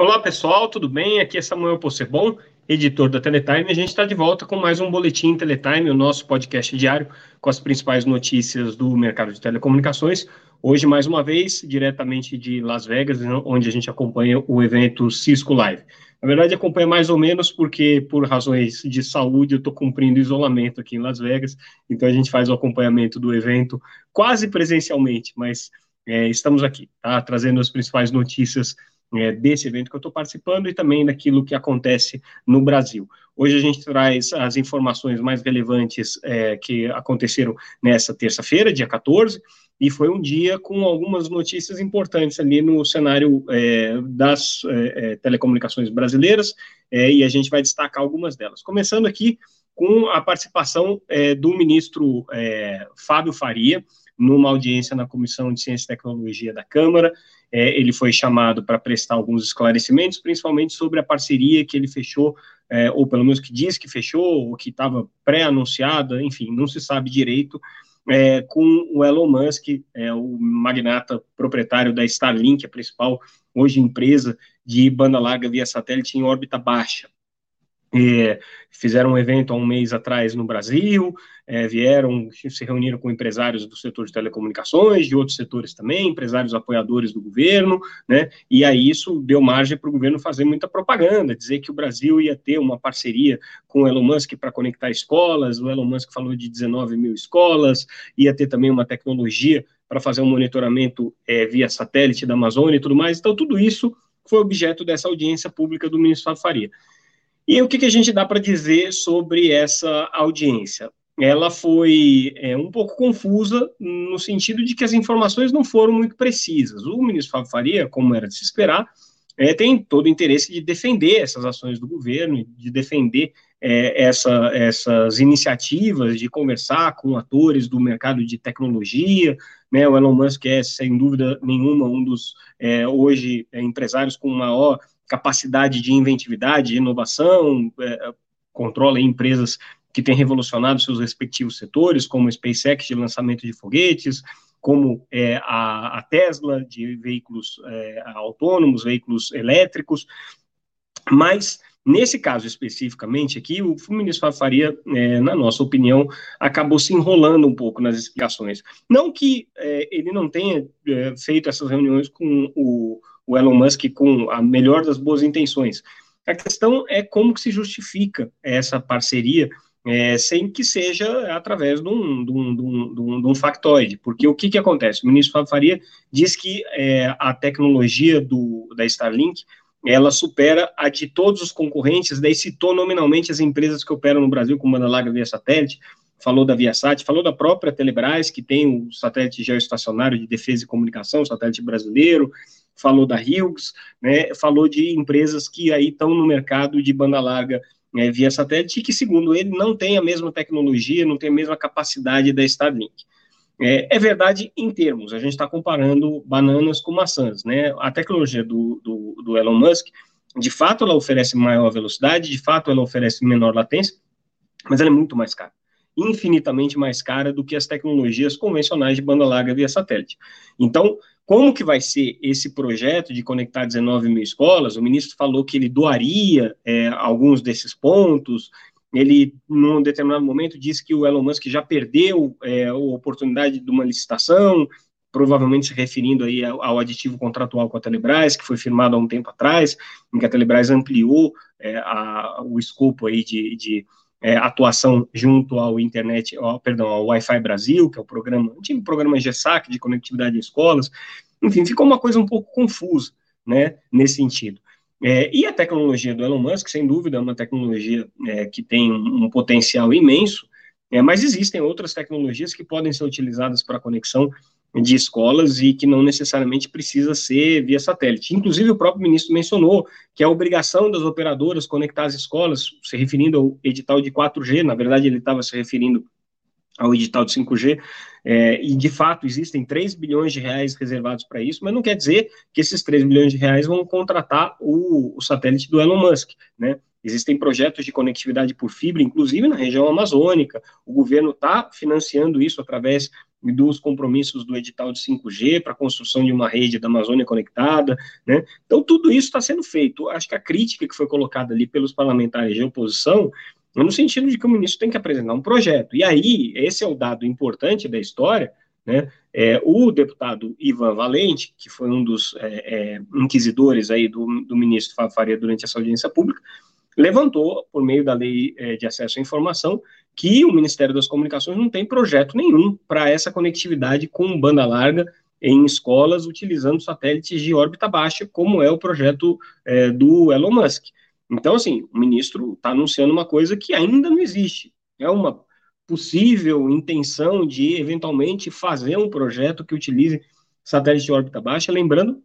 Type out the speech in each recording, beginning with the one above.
Olá pessoal, tudo bem? Aqui é Samuel Possebon, editor da Teletime. A gente está de volta com mais um Boletim Teletime, o nosso podcast diário com as principais notícias do mercado de telecomunicações. Hoje, mais uma vez, diretamente de Las Vegas, onde a gente acompanha o evento Cisco Live. Na verdade, acompanha mais ou menos porque, por razões de saúde, eu estou cumprindo isolamento aqui em Las Vegas, então a gente faz o acompanhamento do evento quase presencialmente, mas é, estamos aqui, tá? Trazendo as principais notícias é, desse evento que eu estou participando e também daquilo que acontece no Brasil. Hoje a gente traz as informações mais relevantes é, que aconteceram nessa terça-feira, dia 14, e foi um dia com algumas notícias importantes ali no cenário é, das é, é, telecomunicações brasileiras, é, e a gente vai destacar algumas delas. Começando aqui com a participação do ministro Fábio Faria, numa audiência na Comissão de Ciência e Tecnologia da Câmara, é, ele foi chamado para prestar alguns esclarecimentos, principalmente sobre a parceria que ele fechou, é, ou pelo menos que diz que fechou, ou que estava pré-anunciada, enfim, não se sabe direito, é, com o Elon Musk, é, o magnata proprietário da Starlink, a principal hoje empresa de banda larga via satélite em órbita baixa. É, fizeram um evento há um mês atrás no Brasil, é, vieram, se reuniram com empresários do setor de telecomunicações, de outros setores também, empresários apoiadores do governo, né, e aí isso deu margem para o governo fazer muita propaganda, dizer que o Brasil ia ter uma parceria com o Elon Musk para conectar escolas, o Elon Musk falou de 19 mil escolas, ia ter também uma tecnologia para fazer um monitoramento é, via satélite da Amazônia e tudo mais, então tudo isso foi objeto dessa audiência pública do ministro Fábio Faria. E o que, que a gente dá para dizer sobre essa audiência? Ela foi é, um pouco confusa no sentido de que as informações não foram muito precisas. O ministro Fábio Faria, como era de se esperar, é, tem todo o interesse de defender essas ações do governo, de defender é, essa, essas iniciativas, de conversar com atores do mercado de tecnologia. Né, o Elon Musk é, sem dúvida nenhuma, um dos, é, hoje, é, empresários com maior capacidade de inventividade, de inovação, é, controla empresas que têm revolucionado seus respectivos setores, como a SpaceX de lançamento de foguetes, como é, a, a, Tesla de veículos é, autônomos, veículos elétricos, mas nesse caso especificamente aqui, o ministro Faria, é, na nossa opinião, acabou se enrolando um pouco nas explicações. Não que é, ele não tenha é, feito essas reuniões com o o Elon Musk com a melhor das boas intenções. A questão é como que se justifica essa parceria é, sem que seja através de um, de, um, de, um, de um, factoide, porque o que, que acontece? O ministro Fábio Faria diz que é, a tecnologia do, da Starlink ela supera a de todos os concorrentes, daí citou nominalmente as empresas que operam no Brasil com banda larga via satélite, falou da Viasat, falou da própria Telebrás, que tem o satélite geoestacionário de defesa e comunicação, o satélite brasileiro, falou da Hughes, né, falou de empresas que aí estão no mercado de banda larga né, via satélite e que, segundo ele, não tem a mesma tecnologia, não tem a mesma capacidade da Starlink. É, é verdade em termos, a gente está comparando bananas com maçãs, né? A tecnologia do, do, do Elon Musk, de fato, ela oferece maior velocidade, de fato, ela oferece menor latência, mas ela é muito mais cara infinitamente mais cara do que as tecnologias convencionais de banda larga via satélite. Então, como que vai ser esse projeto de conectar 19 mil escolas? O ministro falou que ele doaria é, alguns desses pontos, ele, num determinado momento, disse que o Elon Musk já perdeu é, a oportunidade de uma licitação, provavelmente se referindo aí ao, aditivo contratual com a Telebrás, que foi firmado há um tempo atrás, em que a Telebrás ampliou é, a, o escopo aí de, de é, atuação junto ao internet, ao, perdão, ao Wi-Fi Brasil, que é o programa, antigo programa GESAC de conectividade em escolas, enfim, ficou uma coisa um pouco confusa, né, nesse sentido. É, e a tecnologia do Elon Musk, sem dúvida, é uma tecnologia é, que tem um, um potencial imenso, é, mas existem outras tecnologias que podem ser utilizadas para conexão de escolas e que não necessariamente precisa ser via satélite. Inclusive, o próprio ministro mencionou que a obrigação das operadoras conectar as escolas, se referindo ao edital de 4G, na verdade, ele estava se referindo ao edital de 5G, é, e de fato existem 3 bilhões de reais reservados para isso, mas não quer dizer que esses 3 bilhões de reais vão contratar o, o satélite do Elon Musk, né? Existem projetos de conectividade por fibra, inclusive na região amazônica. O governo está financiando isso através dos compromissos do edital de 5G para a construção de uma rede da Amazônia conectada, né? Então, tudo isso está sendo feito. Acho que a crítica que foi colocada ali pelos parlamentares de oposição é no sentido de que o ministro tem que apresentar um projeto. E aí, esse é o dado importante da história, né? É, o deputado Ivan Valente, que foi um dos é, é, inquisidores aí do, do ministro Faria durante essa audiência pública, levantou, por meio da lei é, de acesso à informação, que o Ministério das Comunicações não tem projeto nenhum para essa conectividade com banda larga em escolas utilizando satélites de órbita baixa, como é o projeto é, do Elon Musk. Então, assim, o ministro está anunciando uma coisa que ainda não existe. É uma possível intenção de, eventualmente, fazer um projeto que utilize satélite de órbita baixa, lembrando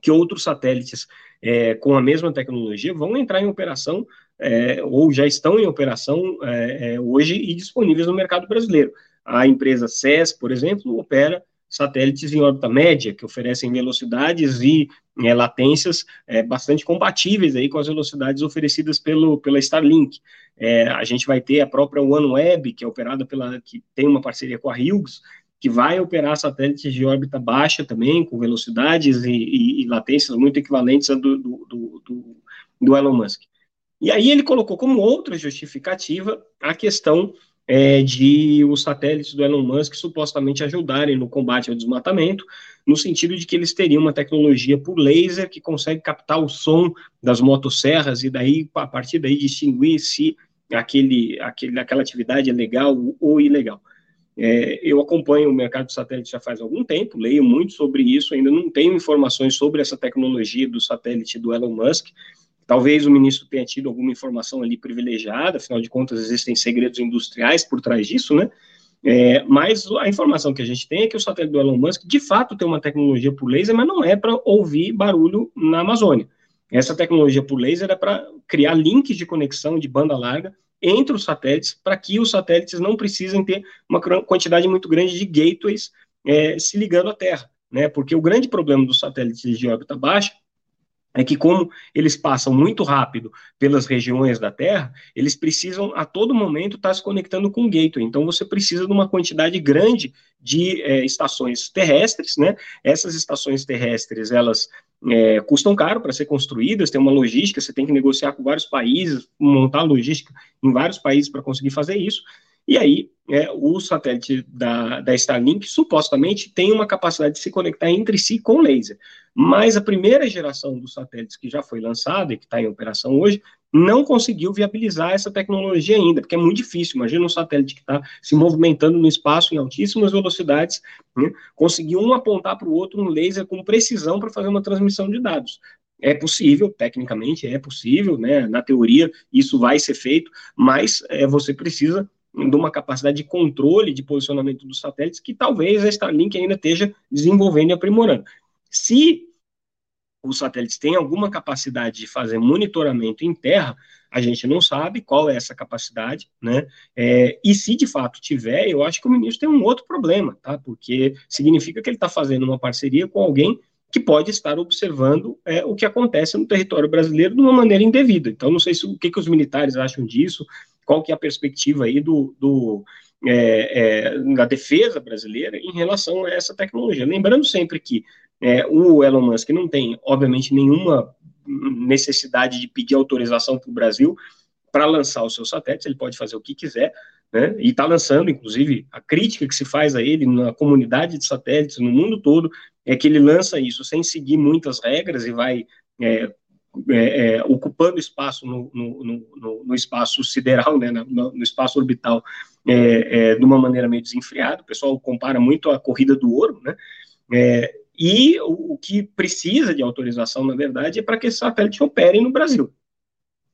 que outros satélites é, com a mesma tecnologia vão entrar em operação é, ou já estão em operação é, é hoje e disponíveis no mercado brasileiro. A empresa SES, por exemplo, opera satélites em órbita média, que oferecem velocidades e é, latências é, bastante compatíveis aí com as velocidades oferecidas pelo, pela Starlink. É, a gente vai ter a própria OneWeb, que é operada pela, que tem uma parceria com a Hughes, que vai operar satélites de órbita baixa também, com velocidades e, e, e latências muito equivalentes a do, do, do, do, Elon Musk. E aí ele colocou como outra justificativa a questão é, de os satélites do Elon Musk supostamente ajudarem no combate ao desmatamento, no sentido de que eles teriam uma tecnologia por laser que consegue captar o som das motosserras e daí, a partir daí, distinguir se aquele, aquele, aquela atividade é legal ou ilegal. É, eu acompanho o mercado de satélite já faz algum tempo, leio muito sobre isso, ainda não tenho informações sobre essa tecnologia do satélite do Elon Musk. Talvez o ministro tenha tido alguma informação ali privilegiada, afinal de contas, existem segredos industriais por trás disso, né? É, mas a informação que a gente tem é que o satélite do Elon Musk, de fato, tem uma tecnologia por laser, mas não é para ouvir barulho na Amazônia. Essa tecnologia por laser é para criar links de conexão de banda larga entre os satélites, para que os satélites não precisem ter uma quantidade muito grande de gateways é, se ligando à Terra, né? Porque o grande problema dos satélites de órbita baixa é que como eles passam muito rápido pelas regiões da Terra, eles precisam a todo momento estar se conectando com o gateway. Então você precisa de uma quantidade grande de é, estações terrestres, né? Essas estações terrestres elas é, custam caro para ser construídas, tem uma logística, você tem que negociar com vários países, montar logística em vários países para conseguir fazer isso. E aí, é, o satélite da, da Starlink supostamente tem uma capacidade de se conectar entre si com laser. Mas a primeira geração dos satélites que já foi lançada e que está em operação hoje não conseguiu viabilizar essa tecnologia ainda, porque é muito difícil. Imagina um satélite que está se movimentando no espaço em altíssimas velocidades, né, conseguir um apontar para o outro um laser com precisão para fazer uma transmissão de dados. É possível, tecnicamente é possível, né? Na teoria isso vai ser feito, mas é, você precisa de uma capacidade de controle de posicionamento dos satélites que talvez a Starlink ainda esteja desenvolvendo e aprimorando. Se os satélites têm alguma capacidade de fazer monitoramento em terra, a gente não sabe qual é essa capacidade, né? É, e se de fato tiver, eu acho que o ministro tem um outro problema, tá? Porque significa que ele está fazendo uma parceria com alguém que pode estar observando é, o que acontece no território brasileiro de uma maneira indevida. Então, não sei se, o que, que os militares acham disso, qual que é a perspectiva aí do, do é, é, da defesa brasileira em relação a essa tecnologia. Lembrando sempre que é, o Elon Musk não tem, obviamente, nenhuma necessidade de pedir autorização para o Brasil para lançar os seus satélites, ele pode fazer o que quiser, né, e está lançando, inclusive, a crítica que se faz a ele na comunidade de satélites no mundo todo é que ele lança isso sem seguir muitas regras e vai é, é, é, ocupando espaço no, no, no, no, espaço sideral, né, no, espaço orbital, é, é, de uma maneira meio desenfreada. O pessoal compara muito a corrida do ouro, né? E o, o, que precisa de autorização, na verdade, é para que esse satélite opere no Brasil.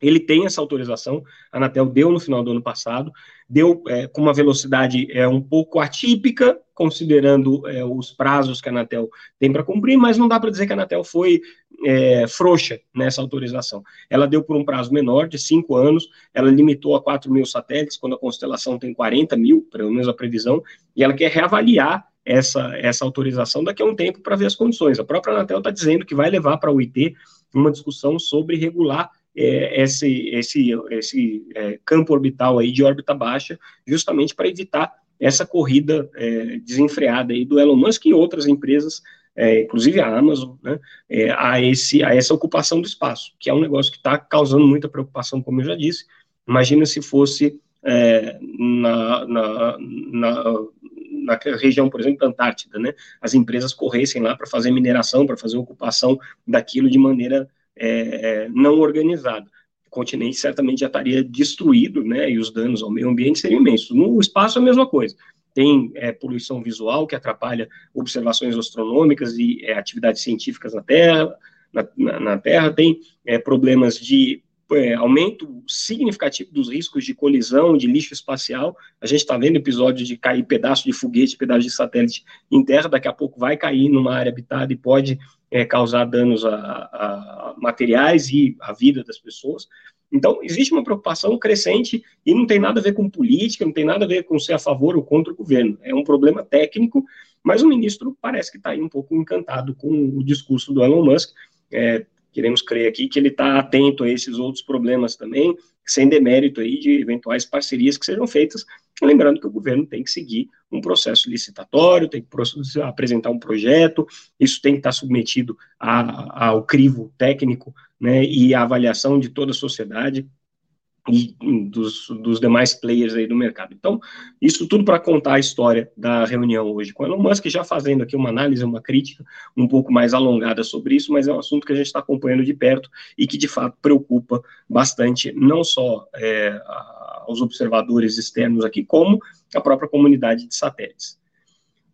Ele tem essa autorização, a Anatel deu no final do ano passado, deu é, com uma velocidade é, um pouco atípica, considerando é, os prazos que a Anatel tem para cumprir, mas não dá para dizer que a Anatel foi é, frouxa nessa autorização. Ela deu por um prazo menor, de cinco anos, ela limitou a 4 mil satélites, quando a constelação tem 40 mil, pelo menos a previsão, e ela quer reavaliar essa, essa autorização daqui a um tempo para ver as condições. A própria Anatel está dizendo que vai levar para o IT uma discussão sobre regular é, esse, esse, esse é, campo orbital aí de órbita baixa, justamente para evitar essa corrida é, desenfreada aí do Elon Musk e outras empresas, é, inclusive a Amazon, né, é, a, esse, a essa ocupação do espaço, que é um negócio que está causando muita preocupação, como eu já disse. Imagina se fosse é, na, na, na, na, região, por exemplo, da Antártida, né, as empresas corressem lá para fazer mineração, para fazer ocupação daquilo de maneira é, não organizada continente certamente já estaria destruído, né, e os danos ao meio ambiente seriam imensos. No espaço é a mesma coisa. Tem é, poluição visual que atrapalha observações astronômicas e é, atividades científicas na Terra, na, na, na Terra tem é, problemas de é, aumento significativo dos riscos de colisão, de lixo espacial. A gente está vendo episódio de cair pedaço de foguete, pedaço de satélite em terra, daqui a pouco vai cair numa área habitada e pode é, causar danos a, a, materiais e à vida das pessoas. Então, existe uma preocupação crescente e não tem nada a ver com política, não tem nada a ver com ser a favor ou contra o governo. É um problema técnico, mas o ministro parece que está aí um pouco encantado com o discurso do Elon Musk. É, queremos crer aqui que ele está atento a esses outros problemas também, sem demérito aí de eventuais parcerias que sejam feitas, lembrando que o governo tem que seguir um processo licitatório, tem que apresentar um projeto, isso tem que estar submetido a, ao crivo técnico, né, e à avaliação de toda a sociedade, dos, dos, demais players aí do mercado. Então, isso tudo para contar a história da reunião hoje com Elon Musk, já fazendo aqui uma análise, uma crítica um pouco mais alongada sobre isso, mas é um assunto que a gente está acompanhando de perto e que de fato preocupa bastante não só é, aos observadores externos aqui, como a própria comunidade de satélites.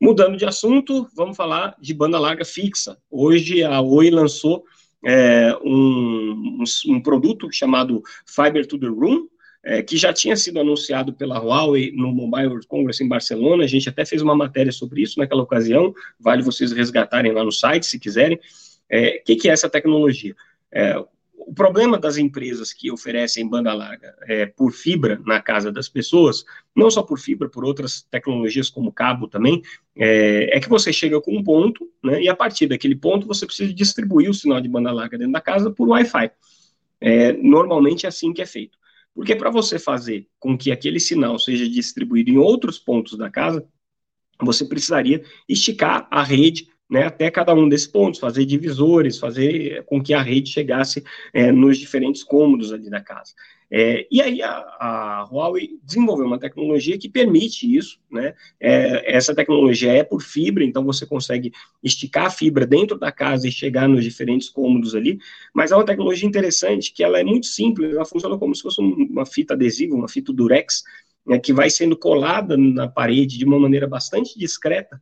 Mudando de assunto, vamos falar de banda larga fixa. Hoje a Oi lançou é, um, um, produto chamado Fiber to the Room, é, que já tinha sido anunciado pela Huawei no Mobile World Congress em Barcelona. A gente até fez uma matéria sobre isso naquela ocasião. Vale vocês resgatarem lá no site, se quiserem. O é, que, que, é essa tecnologia? O problema das empresas que oferecem banda larga é, por fibra na casa das pessoas, não só por fibra, por outras tecnologias como cabo também, é, é, que você chega com um ponto, né, e a partir daquele ponto você precisa distribuir o sinal de banda larga dentro da casa por Wi-Fi. É, normalmente é assim que é feito. Porque para você fazer com que aquele sinal seja distribuído em outros pontos da casa, você precisaria esticar a rede né, até cada um desses pontos, fazer divisores, fazer com que a rede chegasse é, nos diferentes cômodos ali da casa. É, e aí a, a, Huawei desenvolveu uma tecnologia que permite isso, né? É, essa tecnologia é por fibra, então você consegue esticar a fibra dentro da casa e chegar nos diferentes cômodos ali, mas é uma tecnologia interessante que ela é muito simples, ela funciona como se fosse uma fita adesiva, uma fita durex, né, que vai sendo colada na parede de uma maneira bastante discreta,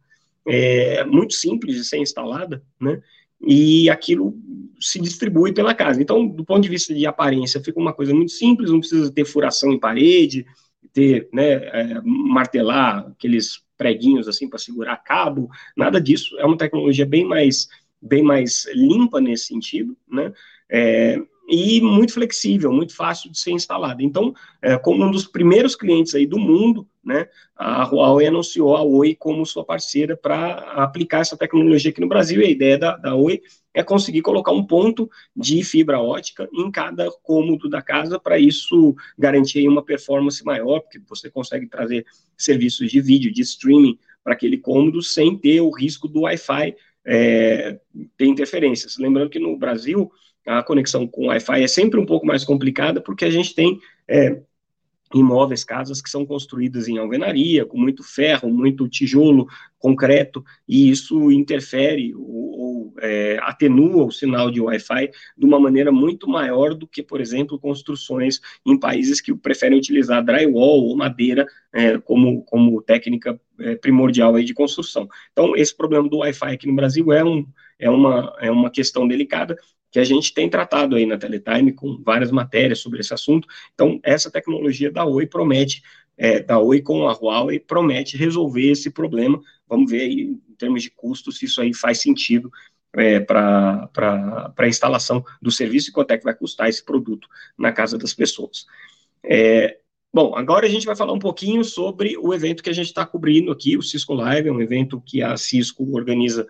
é, muito simples de ser instalada, né? E aquilo se distribui pela casa. Então, do ponto de vista de aparência, fica uma coisa muito simples, não precisa ter furação em parede, ter, né, é, martelar aqueles preguinhos assim para segurar cabo, nada disso. É uma tecnologia bem mais, bem mais limpa nesse sentido, né? É, e muito flexível, muito fácil de ser instalada. Então, é, como um dos primeiros clientes aí do mundo, né, a Huawei anunciou a Oi como sua parceira para aplicar essa tecnologia aqui no Brasil. E a ideia da, da Oi é conseguir colocar um ponto de fibra ótica em cada cômodo da casa, para isso garantir uma performance maior, porque você consegue trazer serviços de vídeo, de streaming para aquele cômodo sem ter o risco do Wi-Fi é, ter interferências. Lembrando que no Brasil a conexão com Wi-Fi é sempre um pouco mais complicada, porque a gente tem é, imóveis, casas que são construídas em alvenaria, com muito ferro, muito tijolo, concreto, e isso interfere ou, ou é, atenua o sinal de Wi-Fi de uma maneira muito maior do que, por exemplo, construções em países que preferem utilizar drywall ou madeira é, como, como técnica é, primordial aí de construção. Então, esse problema do Wi-Fi aqui no Brasil é, um, é, uma, é uma questão delicada, que a gente tem tratado aí na Teletime com várias matérias sobre esse assunto. Então, essa tecnologia da Oi promete, é, da Oi com a Huawei, promete resolver esse problema. Vamos ver aí, em termos de custo, se isso aí faz sentido é, para a instalação do serviço e quanto é que vai custar esse produto na casa das pessoas. É, bom, agora a gente vai falar um pouquinho sobre o evento que a gente está cobrindo aqui, o Cisco Live, é um evento que a Cisco organiza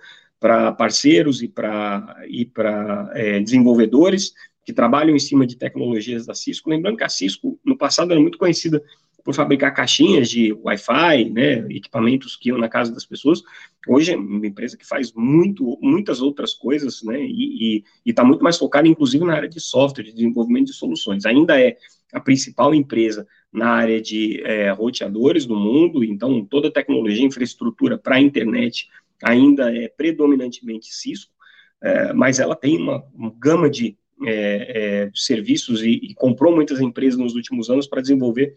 para parceiros e para e para é, desenvolvedores que trabalham em cima de tecnologias da Cisco. Lembrando que a Cisco, no passado, era muito conhecida por fabricar caixinhas de Wi-Fi, né, equipamentos que iam na casa das pessoas. Hoje é uma empresa que faz muito, muitas outras coisas, né, e está muito mais focada, inclusive, na área de software, de desenvolvimento de soluções. Ainda é a principal empresa na área de é, roteadores do mundo, então toda a tecnologia, infraestrutura para a internet ainda é predominantemente Cisco, é, mas ela tem uma, uma gama de é, é serviços e, e comprou muitas empresas nos últimos anos para desenvolver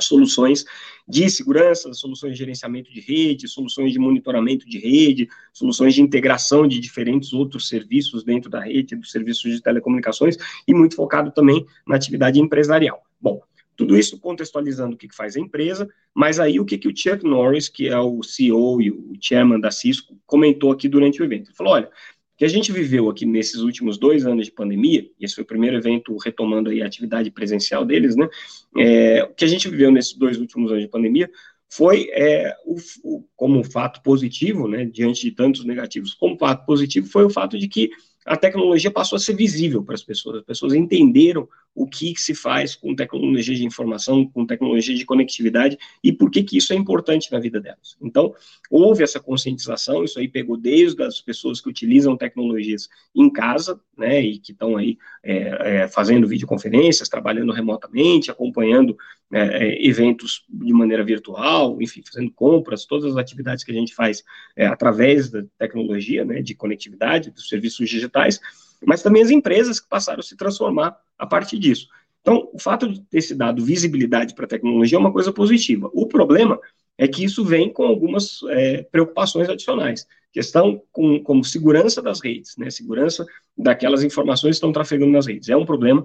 soluções de segurança, soluções de gerenciamento de rede, soluções de monitoramento de rede, soluções de integração de diferentes outros serviços dentro da rede, dos serviços de telecomunicações, e muito focado também na atividade empresarial. Bom, tudo isso contextualizando o que faz a empresa, mas aí o que, que o Chuck Norris, que é o CEO e o chairman da Cisco, comentou aqui durante o evento. Ele falou, olha, que a gente viveu aqui nesses últimos dois anos de pandemia, e esse foi o primeiro evento retomando a atividade presencial deles, né? É, o que a gente viveu nesses dois últimos anos de pandemia foi, é, o, o, como um fato positivo, né, diante de tantos negativos, como fato positivo foi o fato de que a tecnologia passou a ser visível para as pessoas. As pessoas entenderam o que se faz com tecnologia de informação, com tecnologia de conectividade e por que, que isso é importante na vida delas. Então, houve essa conscientização, isso aí pegou desde as pessoas que utilizam tecnologias em casa, né, e que estão aí é, é, fazendo videoconferências, trabalhando remotamente, acompanhando é, é, eventos de maneira virtual, enfim, fazendo compras, todas as atividades que a gente faz é, através da tecnologia, né, de conectividade, dos serviços digitais, mas também as empresas que passaram a se transformar a partir disso. Então, o fato de ter se dado visibilidade para a tecnologia é uma coisa positiva. O problema é que isso vem com algumas é, preocupações adicionais. Questão com, como segurança das redes, né, segurança daquelas informações que estão trafegando nas redes. É um problema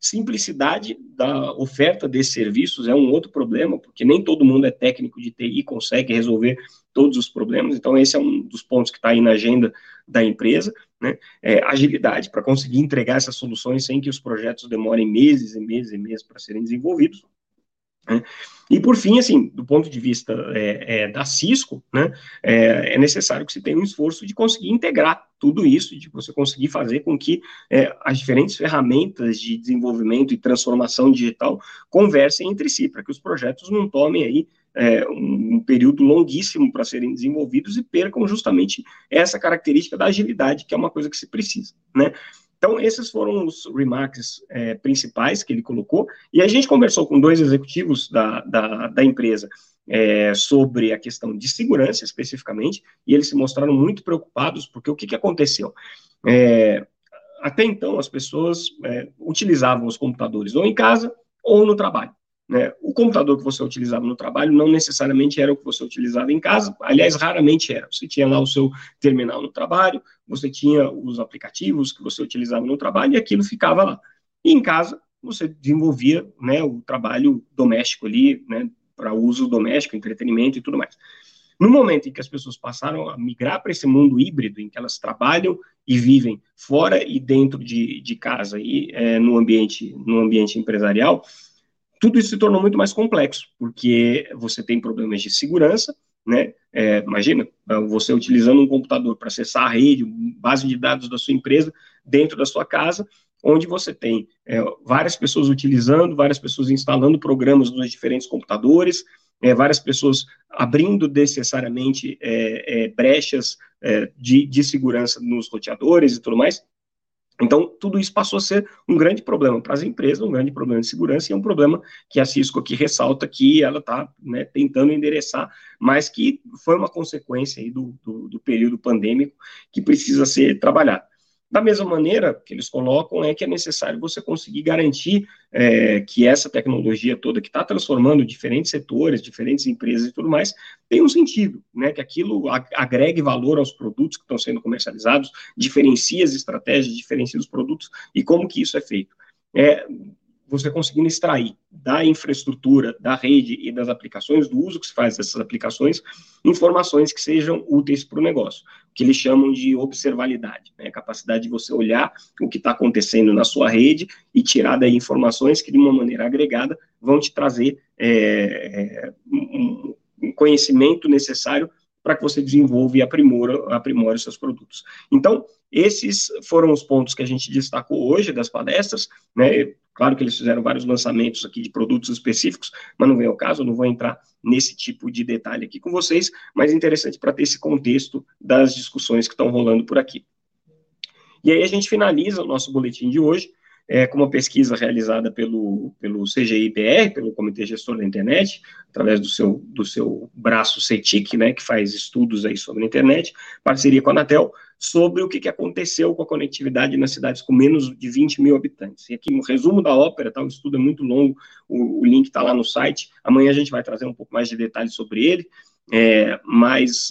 Simplicidade da oferta desses serviços é um outro problema, porque nem todo mundo é técnico de TI consegue resolver todos os problemas, então esse é um dos pontos que está aí na agenda da empresa, né? É, agilidade para conseguir entregar essas soluções sem que os projetos demorem meses e meses e meses para serem desenvolvidos. Né? E por fim, assim, do ponto de vista é, é, da Cisco, né, é, é, necessário que se tenha um esforço de conseguir integrar tudo isso, de você conseguir fazer com que é, as diferentes ferramentas de desenvolvimento e transformação digital conversem entre si, para que os projetos não tomem aí é, um, um período longuíssimo para serem desenvolvidos e percam justamente essa característica da agilidade, que é uma coisa que se precisa, né? Então, esses foram os remarks é, principais que ele colocou, e a gente conversou com dois executivos da, da, da empresa é, sobre a questão de segurança, especificamente, e eles se mostraram muito preocupados, porque o que, que aconteceu? É, até então, as pessoas é, utilizavam os computadores ou em casa ou no trabalho. Né? O computador que você utilizava no trabalho não necessariamente era o que você utilizava em casa, aliás, raramente era. Você tinha lá o seu terminal no trabalho, você tinha os aplicativos que você utilizava no trabalho e aquilo ficava lá. E em casa, você desenvolvia né, o trabalho doméstico ali, né, para uso doméstico, entretenimento e tudo mais. No momento em que as pessoas passaram a migrar para esse mundo híbrido, em que elas trabalham e vivem fora e dentro de, de casa e é, no ambiente no ambiente empresarial, tudo isso se tornou muito mais complexo, porque você tem problemas de segurança, né? É, imagina, você utilizando um computador para acessar a rede, base de dados da sua empresa dentro da sua casa, onde você tem é, várias pessoas utilizando, várias pessoas instalando programas nos diferentes computadores, é, várias pessoas abrindo necessariamente é, é, brechas é, de, de segurança nos roteadores e tudo mais. Então, tudo isso passou a ser um grande problema para as empresas, um grande problema de segurança, e é um problema que a Cisco aqui ressalta que ela está né, tentando endereçar, mas que foi uma consequência do, do, do período pandêmico que precisa ser trabalhado. Da mesma maneira que eles colocam, é que é necessário você conseguir garantir é, que essa tecnologia toda, que está transformando diferentes setores, diferentes empresas e tudo mais, tem um sentido, né? Que aquilo agregue valor aos produtos que estão sendo comercializados, diferencie as estratégias, diferencie os produtos e como que isso é feito. É, você conseguindo extrair da infraestrutura, da rede e das aplicações, do uso que se faz dessas aplicações, informações que sejam úteis para o negócio, que eles chamam de observabilidade, né? a capacidade de você olhar o que está acontecendo na sua rede e tirar daí informações que, de uma maneira agregada, vão te trazer é, um, conhecimento necessário para que você desenvolva e aprimore, aprimore seus produtos. Então, esses foram os pontos que a gente destacou hoje das palestras, né? Claro que eles fizeram vários lançamentos aqui de produtos específicos, mas não vem ao caso, eu não vou entrar nesse tipo de detalhe aqui com vocês, mas é interessante para ter esse contexto das discussões que estão rolando por aqui. E aí a gente finaliza o nosso boletim de hoje é, com uma pesquisa realizada pelo, pelo CGIPR, pelo Comitê Gestor da Internet, através do seu, do seu braço CETIC, né, que faz estudos aí sobre a internet, parceria com a Anatel, sobre o que, que aconteceu com a conectividade nas cidades com menos de 20 mil habitantes. E aqui no resumo da ópera, tá, o estudo é muito longo, o, o link está lá no site, amanhã a gente vai trazer um pouco mais de detalhes sobre ele, é, mas,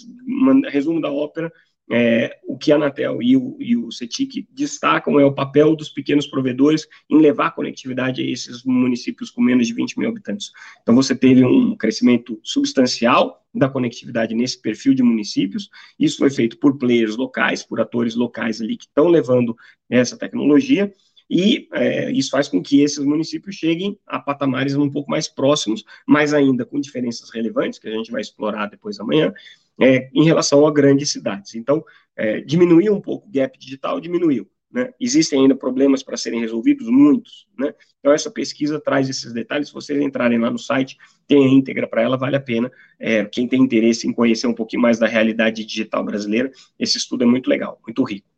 resumo da ópera, é, o que a Anatel e o, e o CETIC destacam é o papel dos pequenos provedores em levar conectividade a esses municípios com menos de 20 mil habitantes. Então, você teve um crescimento substancial da conectividade nesse perfil de municípios. Isso foi feito por players locais, por atores locais ali que estão levando essa tecnologia. E é, isso faz com que esses municípios cheguem a patamares um pouco mais próximos, mas ainda com diferenças relevantes, que a gente vai explorar depois amanhã, é, em relação a grandes cidades. Então, é, diminuiu um pouco o gap digital, diminuiu. Né? Existem ainda problemas para serem resolvidos, muitos. Né? Então, essa pesquisa traz esses detalhes. Se vocês entrarem lá no site, tem a íntegra para ela, vale a pena. É, quem tem interesse em conhecer um pouquinho mais da realidade digital brasileira, esse estudo é muito legal, muito rico.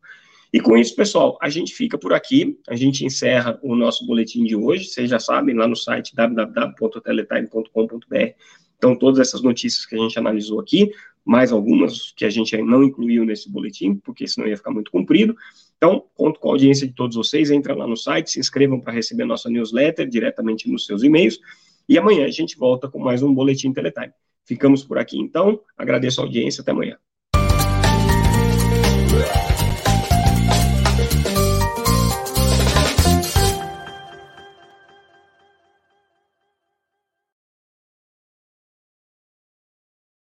E com isso, pessoal, a gente fica por aqui, a gente encerra o nosso boletim de hoje. Vocês já sabem, lá no site www.teletime.com.br então, todas essas notícias que a gente analisou aqui, mais algumas que a gente não incluiu nesse boletim, porque senão ia ficar muito comprido. Então, conto com a audiência de todos vocês, entra lá no site, se inscrevam para receber nossa newsletter diretamente nos seus e-mails, e amanhã a gente volta com mais um Boletim Teletime. Ficamos por aqui, então, agradeço a audiência, até amanhã.